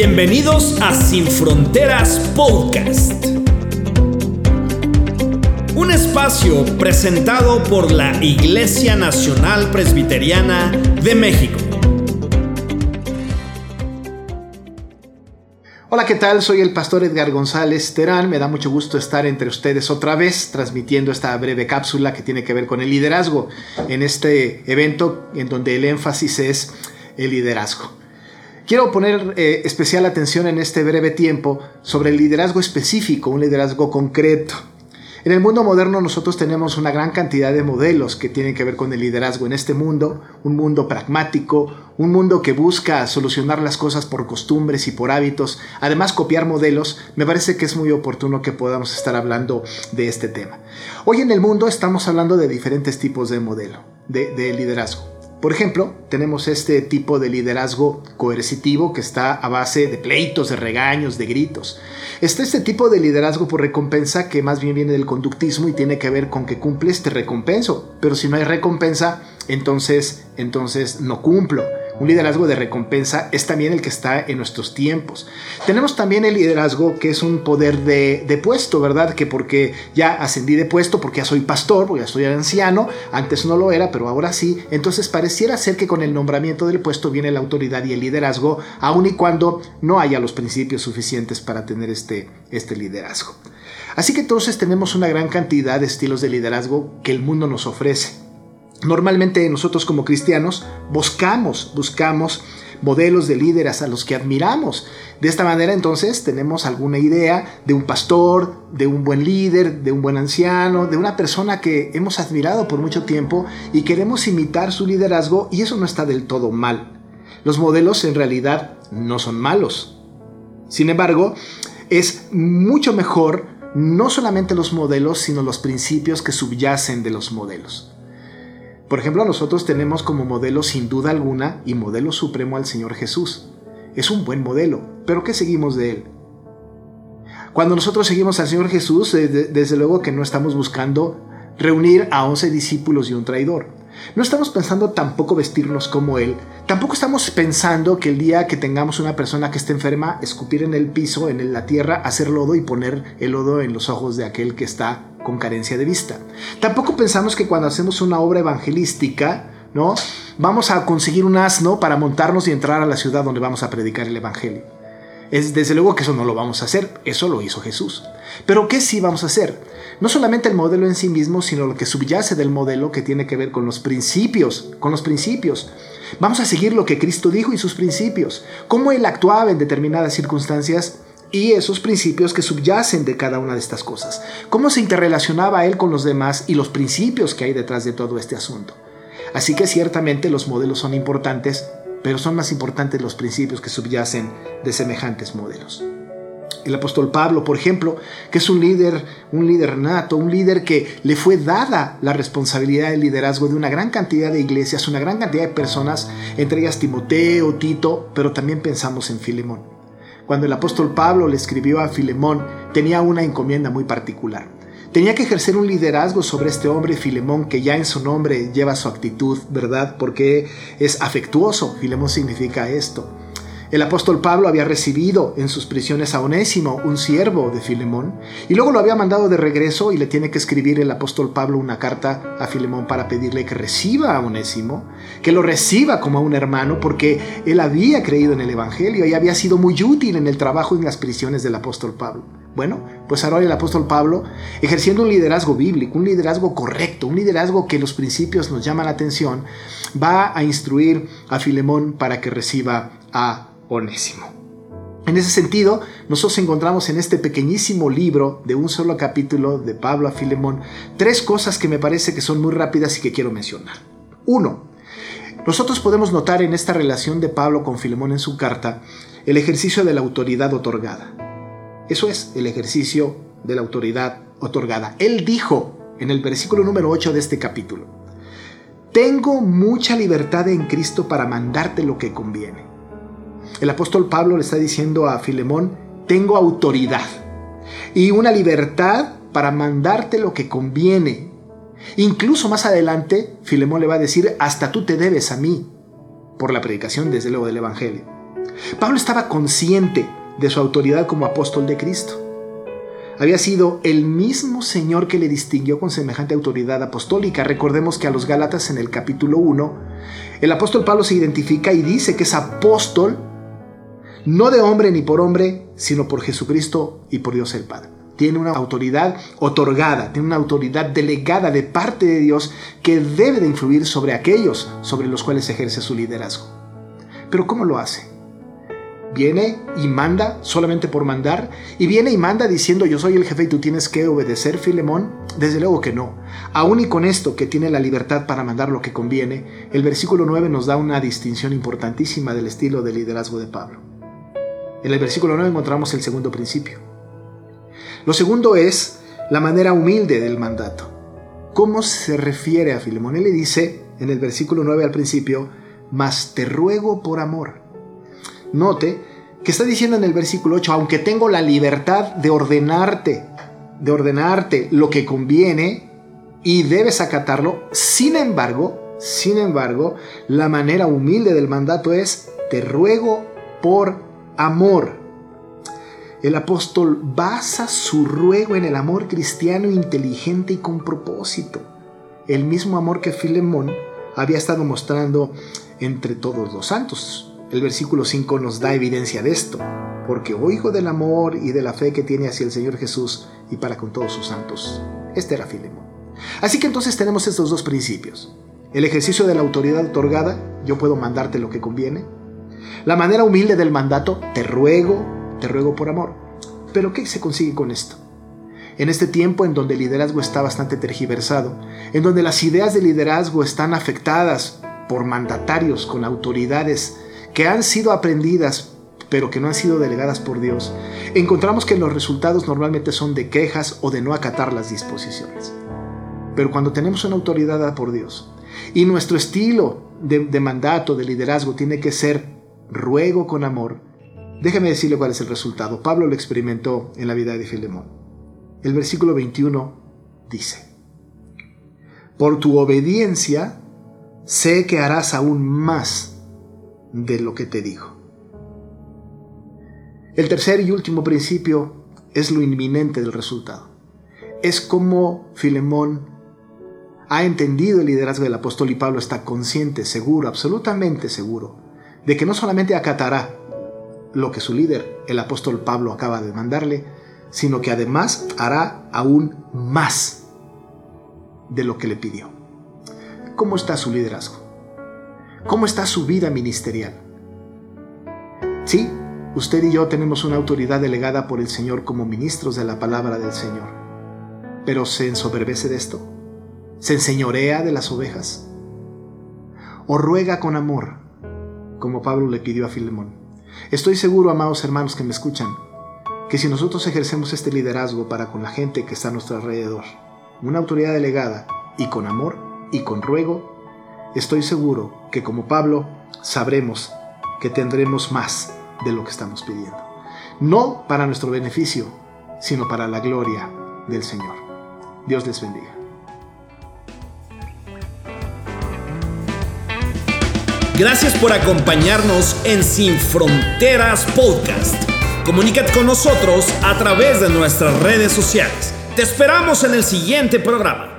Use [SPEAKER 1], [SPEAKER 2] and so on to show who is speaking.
[SPEAKER 1] Bienvenidos a Sin Fronteras Podcast. Un espacio presentado por la Iglesia Nacional Presbiteriana de México.
[SPEAKER 2] Hola, ¿qué tal? Soy el pastor Edgar González Terán. Me da mucho gusto estar entre ustedes otra vez transmitiendo esta breve cápsula que tiene que ver con el liderazgo en este evento en donde el énfasis es el liderazgo. Quiero poner eh, especial atención en este breve tiempo sobre el liderazgo específico, un liderazgo concreto. En el mundo moderno nosotros tenemos una gran cantidad de modelos que tienen que ver con el liderazgo en este mundo, un mundo pragmático, un mundo que busca solucionar las cosas por costumbres y por hábitos, además copiar modelos, me parece que es muy oportuno que podamos estar hablando de este tema. Hoy en el mundo estamos hablando de diferentes tipos de modelo, de, de liderazgo. Por ejemplo, tenemos este tipo de liderazgo coercitivo que está a base de pleitos, de regaños, de gritos. Está este tipo de liderazgo por recompensa que más bien viene del conductismo y tiene que ver con que cumples, te recompenso. Pero si no hay recompensa, entonces, entonces no cumplo. Un liderazgo de recompensa es también el que está en nuestros tiempos. Tenemos también el liderazgo que es un poder de, puesto, ¿verdad? Que porque ya ascendí de puesto, porque ya soy pastor, porque ya soy anciano, antes no lo era, pero ahora sí. Entonces pareciera ser que con el nombramiento del puesto viene la autoridad y el liderazgo, aun y cuando no haya los principios suficientes para tener este, este liderazgo. Así que entonces tenemos una gran cantidad de estilos de liderazgo que el mundo nos ofrece. Normalmente nosotros como cristianos buscamos, buscamos modelos de líderes a los que admiramos. De esta manera entonces tenemos alguna idea de un pastor, de un buen líder, de un buen anciano, de una persona que hemos admirado por mucho tiempo y queremos imitar su liderazgo y eso no está del todo mal. Los modelos en realidad no son malos. Sin embargo, es mucho mejor no solamente los modelos, sino los principios que subyacen de los modelos. Por ejemplo, nosotros tenemos como modelo sin duda alguna y modelo supremo al Señor Jesús. Es un buen modelo, pero ¿qué seguimos de Él? Cuando nosotros seguimos al Señor Jesús, eh, desde luego que no estamos buscando reunir a 11 discípulos y un traidor. No estamos pensando tampoco vestirnos como Él. Tampoco estamos pensando que el día que tengamos una persona que esté enferma, escupir en el piso, en la tierra, hacer lodo y poner el lodo en los ojos de aquel que está con carencia de vista. Tampoco pensamos que cuando hacemos una obra evangelística, ¿no? Vamos a conseguir un asno para montarnos y entrar a la ciudad donde vamos a predicar el evangelio. Es desde luego que eso no lo vamos a hacer, eso lo hizo Jesús. Pero ¿qué sí vamos a hacer? No solamente el modelo en sí mismo, sino lo que subyace del modelo que tiene que ver con los principios, con los principios. Vamos a seguir lo que Cristo dijo y sus principios, cómo él actuaba en determinadas circunstancias y esos principios que subyacen de cada una de estas cosas. Cómo se interrelacionaba él con los demás y los principios que hay detrás de todo este asunto. Así que ciertamente los modelos son importantes, pero son más importantes los principios que subyacen de semejantes modelos. El apóstol Pablo, por ejemplo, que es un líder, un líder nato, un líder que le fue dada la responsabilidad del liderazgo de una gran cantidad de iglesias, una gran cantidad de personas, entre ellas Timoteo, Tito, pero también pensamos en Filemón. Cuando el apóstol Pablo le escribió a Filemón, tenía una encomienda muy particular. Tenía que ejercer un liderazgo sobre este hombre Filemón que ya en su nombre lleva su actitud, ¿verdad? Porque es afectuoso. Filemón significa esto. El apóstol Pablo había recibido en sus prisiones a Onésimo, un siervo de Filemón, y luego lo había mandado de regreso y le tiene que escribir el apóstol Pablo una carta a Filemón para pedirle que reciba a Onésimo, que lo reciba como a un hermano, porque él había creído en el Evangelio y había sido muy útil en el trabajo en las prisiones del apóstol Pablo. Bueno, pues ahora el apóstol Pablo, ejerciendo un liderazgo bíblico, un liderazgo correcto, un liderazgo que los principios nos llaman la atención, va a instruir a Filemón para que reciba a Onésimo. En ese sentido, nosotros encontramos en este pequeñísimo libro de un solo capítulo de Pablo a Filemón tres cosas que me parece que son muy rápidas y que quiero mencionar. Uno, nosotros podemos notar en esta relación de Pablo con Filemón en su carta el ejercicio de la autoridad otorgada. Eso es el ejercicio de la autoridad otorgada. Él dijo en el versículo número 8 de este capítulo, Tengo mucha libertad en Cristo para mandarte lo que conviene el apóstol Pablo le está diciendo a Filemón, tengo autoridad y una libertad para mandarte lo que conviene. Incluso más adelante, Filemón le va a decir, hasta tú te debes a mí, por la predicación desde luego del Evangelio. Pablo estaba consciente de su autoridad como apóstol de Cristo. Había sido el mismo Señor que le distinguió con semejante autoridad apostólica. Recordemos que a los Gálatas en el capítulo 1, el apóstol Pablo se identifica y dice que es apóstol no de hombre ni por hombre, sino por Jesucristo y por Dios el Padre. Tiene una autoridad otorgada, tiene una autoridad delegada de parte de Dios que debe de influir sobre aquellos sobre los cuales ejerce su liderazgo. Pero ¿cómo lo hace? Viene y manda solamente por mandar. Y viene y manda diciendo yo soy el jefe y tú tienes que obedecer, Filemón. Desde luego que no. Aún y con esto que tiene la libertad para mandar lo que conviene, el versículo 9 nos da una distinción importantísima del estilo de liderazgo de Pablo. En el versículo 9 encontramos el segundo principio. Lo segundo es la manera humilde del mandato. ¿Cómo se refiere a Filemón? Él le dice en el versículo 9 al principio, mas te ruego por amor Note que está diciendo en el versículo 8, aunque tengo la libertad de ordenarte, de ordenarte lo que conviene y debes acatarlo, sin embargo, sin embargo, la manera humilde del mandato es, te ruego por amor. El apóstol basa su ruego en el amor cristiano inteligente y con propósito, el mismo amor que Filemón había estado mostrando entre todos los santos. El versículo 5 nos da evidencia de esto, porque oigo del amor y de la fe que tiene hacia el Señor Jesús y para con todos sus santos. Este era Filemón. Así que entonces tenemos estos dos principios. El ejercicio de la autoridad otorgada, yo puedo mandarte lo que conviene. La manera humilde del mandato, te ruego, te ruego por amor. Pero ¿qué se consigue con esto? En este tiempo en donde el liderazgo está bastante tergiversado, en donde las ideas de liderazgo están afectadas por mandatarios con autoridades que han sido aprendidas pero que no han sido delegadas por Dios, encontramos que los resultados normalmente son de quejas o de no acatar las disposiciones. Pero cuando tenemos una autoridad por Dios y nuestro estilo de, de mandato, de liderazgo, tiene que ser ruego con amor, déjeme decirle cuál es el resultado. Pablo lo experimentó en la vida de Filemón. El versículo 21 dice, por tu obediencia sé que harás aún más de lo que te digo. El tercer y último principio es lo inminente del resultado. Es como Filemón ha entendido el liderazgo del apóstol y Pablo está consciente, seguro, absolutamente seguro, de que no solamente acatará lo que su líder, el apóstol Pablo, acaba de mandarle, sino que además hará aún más de lo que le pidió. ¿Cómo está su liderazgo? ¿Cómo está su vida ministerial? Sí, usted y yo tenemos una autoridad delegada por el Señor como ministros de la palabra del Señor. Pero ¿se ensoberbece de esto? ¿Se enseñorea de las ovejas? ¿O ruega con amor, como Pablo le pidió a Filemón? Estoy seguro, amados hermanos que me escuchan, que si nosotros ejercemos este liderazgo para con la gente que está a nuestro alrededor, una autoridad delegada y con amor y con ruego, estoy seguro que como Pablo sabremos que tendremos más de lo que estamos pidiendo. No para nuestro beneficio, sino para la gloria del Señor. Dios les bendiga.
[SPEAKER 1] Gracias por acompañarnos en Sin Fronteras Podcast. Comunícate con nosotros a través de nuestras redes sociales. Te esperamos en el siguiente programa.